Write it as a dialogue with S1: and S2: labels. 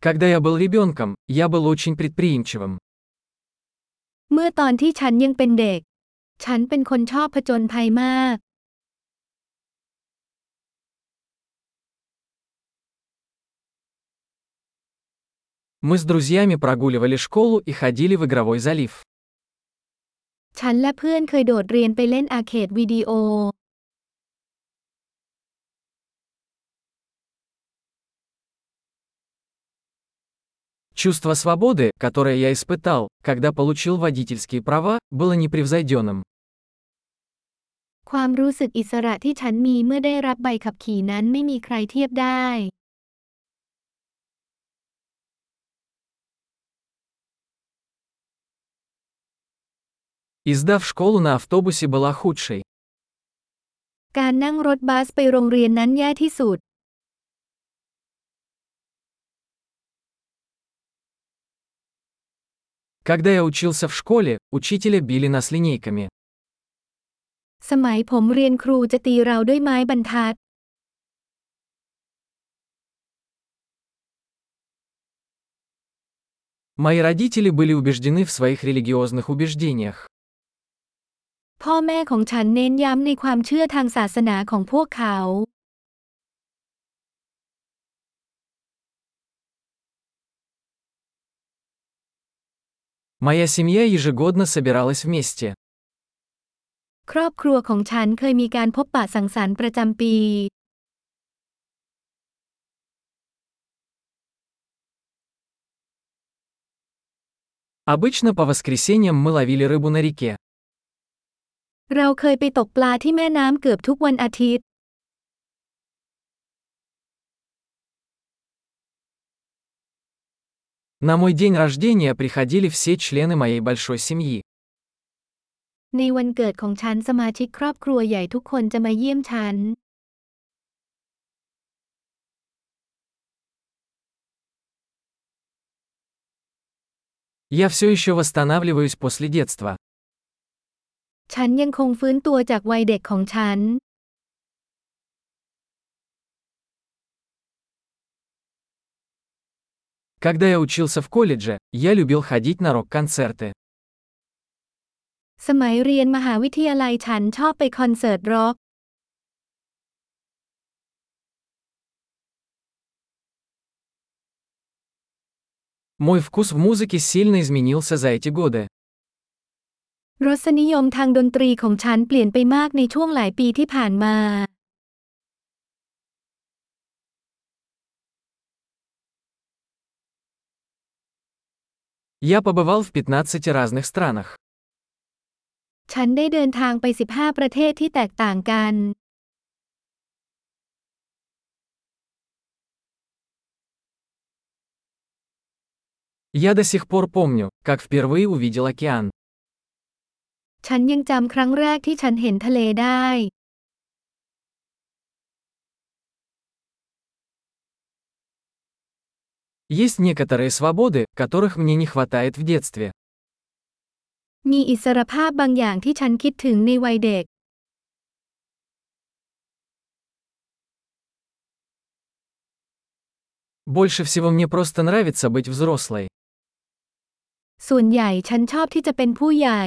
S1: Когда я был ребенком, я был очень предприимчивым.
S2: เมื่อตอนที่ฉันยังเป็นเด็ก ฉันเป็นคนชอบผจญภัยมาก
S1: Мы с друзьями прогуливали школу и ходили в игровой залив.
S2: ฉันและเพื่อนเคยโดดเรียนไปเล่นอาร์เคดวิดีโอ
S1: Чувство свободы, которое я испытал, когда получил водительские права, было непревзойденным.
S2: ความรู้สึกอิสระที่ฉันมีเมื่อได้รับใบขับขี่นั้นไม่มีใครเทียบได้
S1: И сдав школу на автобусе была худшей.
S2: การนั่งรถบัสไปโรงเรียนนั้นแย่ที่สุด
S1: Когда я учился в школе, учителя били нас линейками.
S2: สมัยผมเรียนครูจะตีเราด้วยไม้บรรทัด
S1: Мои родители были убеждены в своих религиозных убеждениях.
S2: พ่อแม่ของฉันเน้นย้ำในความเชื่อทางศาสนาของพวกเขา
S1: Моя семья ежегодно собиралась вместе.
S2: ครอบครัวของฉันเคยมีการพบปะสังสรรค์ประจำปี
S1: Обычно по воскресеньям мы ловили рыбу на реке.
S2: เราเคยไปตกปลาที่แม่น้ำเกือบทุกวันอาทิตย์
S1: На мой день рождения приходили все члены моей большой семьи.
S2: ในวันเกิดของฉันสมาชิกครอบครัวใหญ่ทุกคนจะมาเยี่ยมฉัน
S1: Я все еще восстанавливаюсь после детства.
S2: ฉันยังคงฟื้นตัวจากวัยเด็กของฉัน
S1: Когда я учился в колледже, я любил ходить на рок-концерты.
S2: สมัยเรียนมหาวิทยาลัยฉันชอบไปคอนเสิร์ตร็อก
S1: Мой вкус в музыке сильно изменился за эти годы.
S2: รสนิยมทางดนตรีของฉันเปลี่ยนไปมากในช่วงหลายปีที่ผ่านมา
S1: Я побывал в 15 разных странах.
S2: ฉันได้เดินทางไป 15 ประเทศที่แตกต่างกัน
S1: Я до сих пор помню, как впервые увидел океан.
S2: ฉันยังจำครั้งแรกที่ฉันเห็นทะเลได้
S1: Есть некоторые свободы, которых мне не хватает в детстве.
S2: มีอิสรภาพบางอย่างที่ฉันคิดถึงในวัยเด็ก
S1: Больше всего мне просто нравится быть взрослой.
S2: ส่วนใหญ่ฉันชอบที่จะเป็นผู้ใหญ่